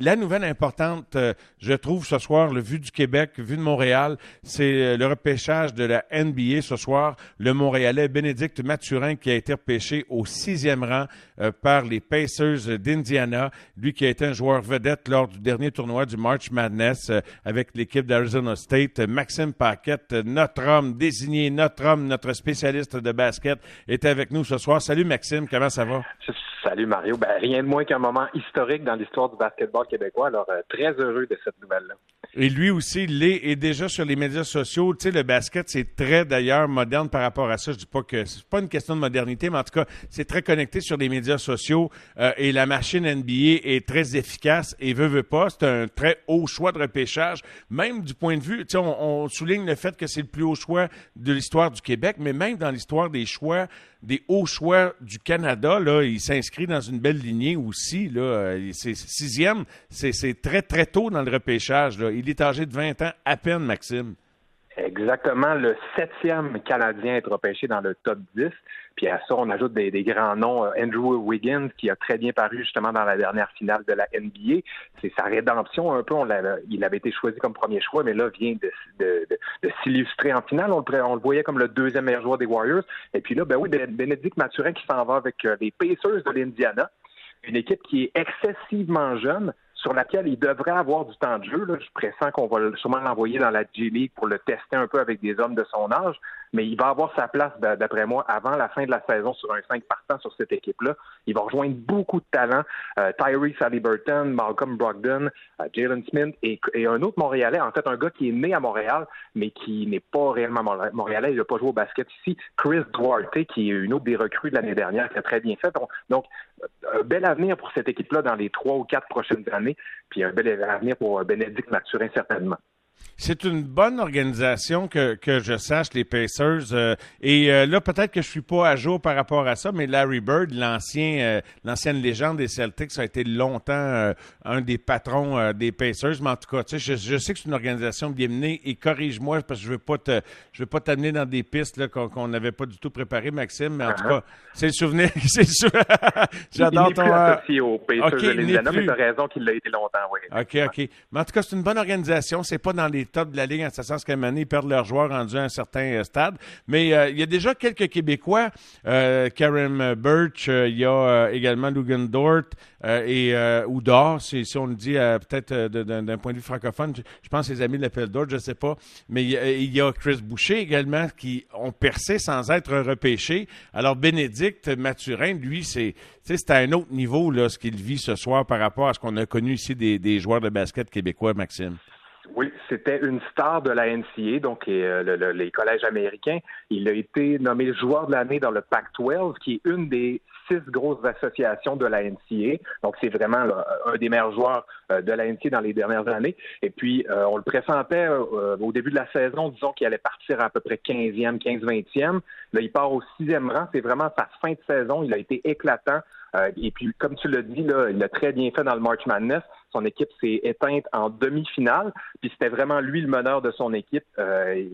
La nouvelle importante, euh, je trouve, ce soir, le vu du Québec, vu de Montréal, c'est euh, le repêchage de la NBA ce soir. Le Montréalais Bénédicte Mathurin qui a été repêché au sixième rang euh, par les Pacers d'Indiana. Lui qui a été un joueur vedette lors du dernier tournoi du March Madness avec l'équipe d'Arizona State. Maxime Paquette, notre homme désigné, notre homme, notre spécialiste de basket, est avec nous ce soir. Salut Maxime, comment ça va? Salut Mario. Ben, rien de moins qu'un moment historique dans l'histoire du basketball québécois. Alors, euh, très heureux de cette nouvelle-là. Et lui aussi l'est et déjà sur les médias sociaux. Tu sais, le basket, c'est très d'ailleurs moderne par rapport à ça. Je dis pas que c'est pas une question de modernité, mais en tout cas, c'est très connecté sur les médias sociaux euh, et la machine NBA est très efficace et veut, veut pas. C'est un très haut choix de repêchage, même du point de vue, tu sais, on souligne le fait que c'est le plus haut choix de l'histoire du Québec, mais même dans l'histoire des choix des hauts choix du Canada. Là, il s'inscrit dans une belle lignée aussi. Là, c'est sixième, c'est très très tôt dans le repêchage. Il est âgé de 20 ans à peine, Maxime. Exactement, le septième Canadien être repêché dans le top 10. Puis à ça, on ajoute des, grands noms. Euh, Andrew Wiggins, qui a très bien paru justement dans la dernière finale de la NBA. C'est sa rédemption un peu. Il avait été choisi comme premier choix, mais là, vient de, s'illustrer en finale. On le, voyait comme le deuxième meilleur joueur des Warriors. Et puis là, ben oui, Bénédicte Mathurin qui s'en va avec euh, les Pacers de l'Indiana. Une équipe qui est excessivement jeune, sur laquelle il devrait avoir du temps de jeu. Je pressens qu'on va sûrement l'envoyer dans la G-League pour le tester un peu avec des hommes de son âge, mais il va avoir sa place, d'après moi, avant la fin de la saison sur un 5 partant sur cette équipe-là. Il va rejoindre beaucoup de talents. Euh, Tyrese Halliburton, Malcolm Brogdon, euh, Jalen Smith et, un autre Montréalais, en fait un gars qui est né à Montréal, mais qui n'est pas réellement Montréalais, il n'a pas joué au basket ici, Chris Duarte, qui est une autre des recrues de l'année dernière, qui a très bien fait. Donc, un bel avenir pour cette équipe-là dans les trois ou quatre prochaines années, puis un bel avenir pour Bénédicte Mathurin certainement. C'est une bonne organisation que, que je sache, les Pacers. Euh, et euh, là, peut-être que je suis pas à jour par rapport à ça, mais Larry Bird, l'ancien, euh, l'ancienne légende des Celtics, a été longtemps un des patrons des Pacers. Mais en tout cas, tu sais, je, sais que c'est une organisation bien menée. Et corrige-moi parce que je veux pas te, je veux pas t'amener dans des pistes là, qu'on n'avait pas du tout préparées, Maxime. Mais en tout uh-huh. cas, c'est le souvenir. c'est J'adore ton. Il aux Pacers de l'Indiana, mais raison qu'il l'a été longtemps, oui. Ok, ok. Mais en tout cas, c'est une bonne organisation. C'est pas dans les top de la Ligue en ce sens qu'à ils perdent leurs joueurs rendus à un certain euh, stade. Mais euh, il y a déjà quelques Québécois. Euh, Karen Birch, il y a également Lugan Dort et Oudor, si, on le dit peut-être d'un point de vue francophone. Je, pense que les amis l'appellent Dort, je ne sais pas. Mais il y, a Chris Boucher également qui ont percé sans être repêchés. Alors Bénédicte Mathurin, lui, c'est à un autre niveau là, ce qu'il vit ce soir par rapport à ce qu'on a connu ici des joueurs de basket québécois, Maxime. C'était une star de la NCA, donc euh, les collèges américains. Il a été nommé joueur de l'année dans le Pac-12, qui est une des six grosses associations de la NCA. Donc, c'est vraiment un des meilleurs joueurs euh, de la NCA dans les dernières années. Et puis, euh, on le pressentait au début de la saison, disons qu'il allait partir à, peu près 15e, 15-20e. Là, il part au sixième rang. C'est vraiment sa fin de saison. Il a été éclatant. et puis, comme tu l'as dit, là, il a très bien fait dans le March Madness. Son équipe s'est éteinte en demi-finale, puis c'était vraiment lui le meneur de son équipe. Euh,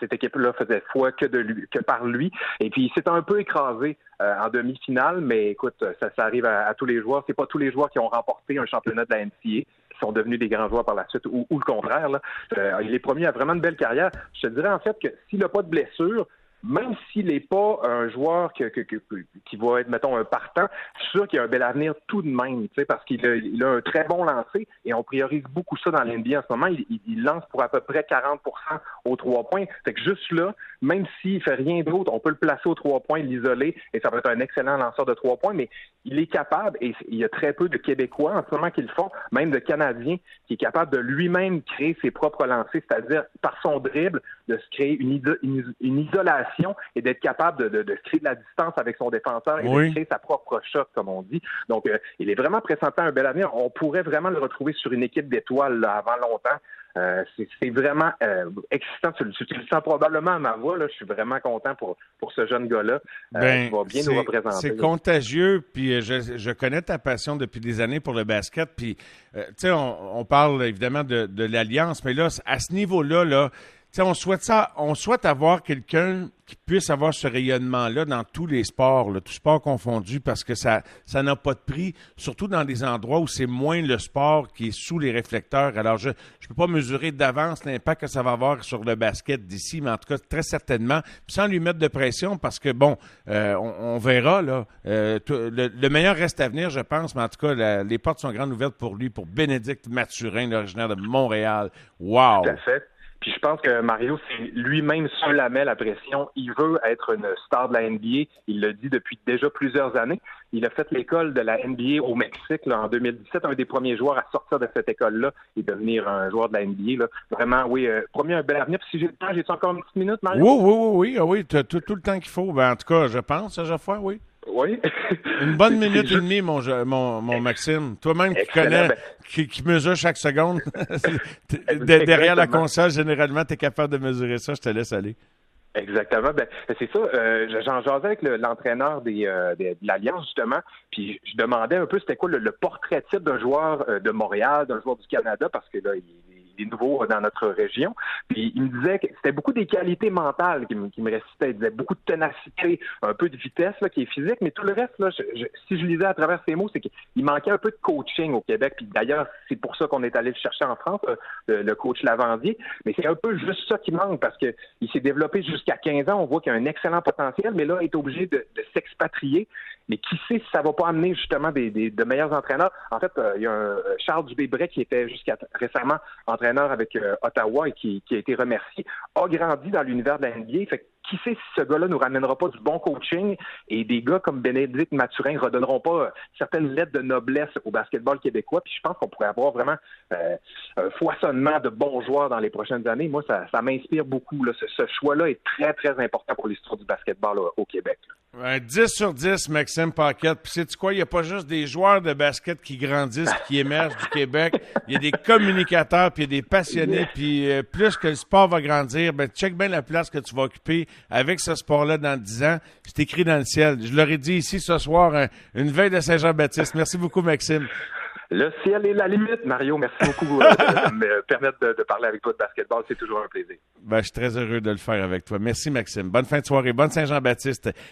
cette équipe-là faisait foi que par lui. Et puis il s'est un peu écrasé euh, en demi-finale, mais écoute, ça, arrive à, tous les joueurs. C'est pas tous les joueurs qui ont remporté un championnat de la NCA qui sont devenus des grands joueurs par la suite, ou, le contraire. Euh, il est promis à vraiment une belle carrière. Je te dirais en fait que s'il n'a pas de blessure, même s'il n'est pas un joueur qui va être, mettons, un partant, je suis sûr qu'il a un bel avenir tout de même, parce qu'il a, a, un très bon lancer et on priorise beaucoup ça dans l'NBA en ce moment. Il, lance pour à peu près 40% aux trois points. Fait que juste là, même s'il fait rien d'autre, on peut le placer aux trois points, l'isoler et ça va être un excellent lanceur de trois points, mais il est capable, et il y a très peu de Québécois en ce moment qui le font, même de Canadiens, qui est capable de lui-même créer ses propres lancers, c'est-à-dire par son dribble, de se créer une, une isolation et d'être capable de, créer de la distance avec son défenseur et de créer sa propre shot, comme on dit. Donc, euh, il est vraiment présentant un bel avenir. On pourrait vraiment le retrouver sur une équipe d'étoiles avant longtemps. Euh, c'est vraiment euh, excitant. Tu, le sens probablement à ma voix. Là. Je suis vraiment content pour, pour ce jeune gars-là. Ben, il va bien nous représenter. C'est contagieux. Puis je, je, connais ta passion depuis des années pour le basket. Puis, tu sais, on, on, parle évidemment de, de l'alliance, mais là, à ce niveau-là, là, on souhaite ça, on souhaite avoir quelqu'un qui puisse avoir ce rayonnement-là dans tous les sports, là, tous sports confondus, parce que ça, ça n'a pas de prix, surtout dans des endroits où c'est moins le sport qui est sous les réflecteurs. Alors, je ne peux pas mesurer d'avance l'impact que ça va avoir sur le basket d'ici, mais en tout cas, très certainement, sans lui mettre de pression, parce que, bon, euh, on, verra, là, euh, le, meilleur reste à venir, je pense, mais en tout cas, les portes sont grandes ouvertes pour lui, pour Bénédicte Mathurin, originaire de Montréal. Wow! Tout. Puis je pense que Mario, c'est lui-même se la met la pression. Il veut être une star de la NBA. Il le dit depuis déjà plusieurs années. Il a fait l'école de la NBA au Mexique là, en 2017, un des premiers joueurs à sortir de cette école-là et devenir un joueur de la NBA. Là. Vraiment, oui, euh, promis un bel avenir. Puis si j'ai le temps, j'ai encore une petite minute, Mario? Oui, oui, oui, oui, ah oui, tu as tout, le temps qu'il faut. Ben, en tout cas, je pense, à fois, oui. Oui. Une bonne minute et demie, mon, mon, mon Maxime. Toi-même qui connais, ben- qui, qui, mesure chaque seconde, derrière la console, généralement, tu es capable de mesurer ça. Je te laisse aller. Exactement. Ben, c'est ça. Euh, J'en jasais avec l'entraîneur des, euh, de l'Alliance, justement, puis je demandais un peu c'était quoi le, portrait type d'un joueur euh, de Montréal, d'un joueur du Canada, parce que là, il, des nouveaux dans notre région. Puis il me disait que c'était beaucoup des qualités mentales qui me, qui récitaient. Il disait beaucoup de ténacité, un peu de vitesse là, qui est physique, mais tout le reste, là, si je lisais à travers ces mots, c'est qu'il manquait un peu de coaching au Québec. Puis d'ailleurs, c'est pour ça qu'on est allé le chercher en France, euh, le, coach Lavandier. Mais c'est un peu juste ça qui manque parce qu'il s'est développé jusqu'à 15 ans. On voit qu'il a un excellent potentiel, mais là, il est obligé de, s'expatrier. Mais qui sait si ça va pas amener justement des, de meilleurs entraîneurs? En fait, euh, il y a un euh, Charles Dubébret qui était jusqu'à récemment entraîneur avec euh, Ottawa et qui, a été remercié, a grandi dans l'univers de la NBA. Fait qui sait si ce gars-là nous ramènera pas du bon coaching et des gars comme Bénédicte Mathurin redonneront pas euh, certaines lettres de noblesse au basketball québécois. Puis je pense qu'on pourrait avoir vraiment euh, un foisonnement de bons joueurs dans les prochaines années. Moi, ça, m'inspire beaucoup. Là. Ce, choix-là est très, très important pour l'histoire du basketball au Québec. 10 sur 10, Maxime Paquette. Puis sais-tu quoi? Il n'y a pas juste des joueurs de basket qui grandissent, qui émergent du Québec. Il y a des communicateurs, puis il y a des passionnés. Puis euh, plus que le sport va grandir, ben check bien la place que tu vas occuper avec ce sport-là dans 10 ans. C'est écrit dans le ciel. Je leur ai dit ici ce soir, une veille de Saint-Jean-Baptiste. Merci beaucoup, Maxime. Le ciel est la limite, Mario. Merci beaucoup euh, de, me permettre de, parler avec toi de basketball. C'est toujours un plaisir. Ben, je suis très heureux de le faire avec toi. Merci, Maxime. Bonne fin de soirée. Bonne Saint-Jean-Baptiste.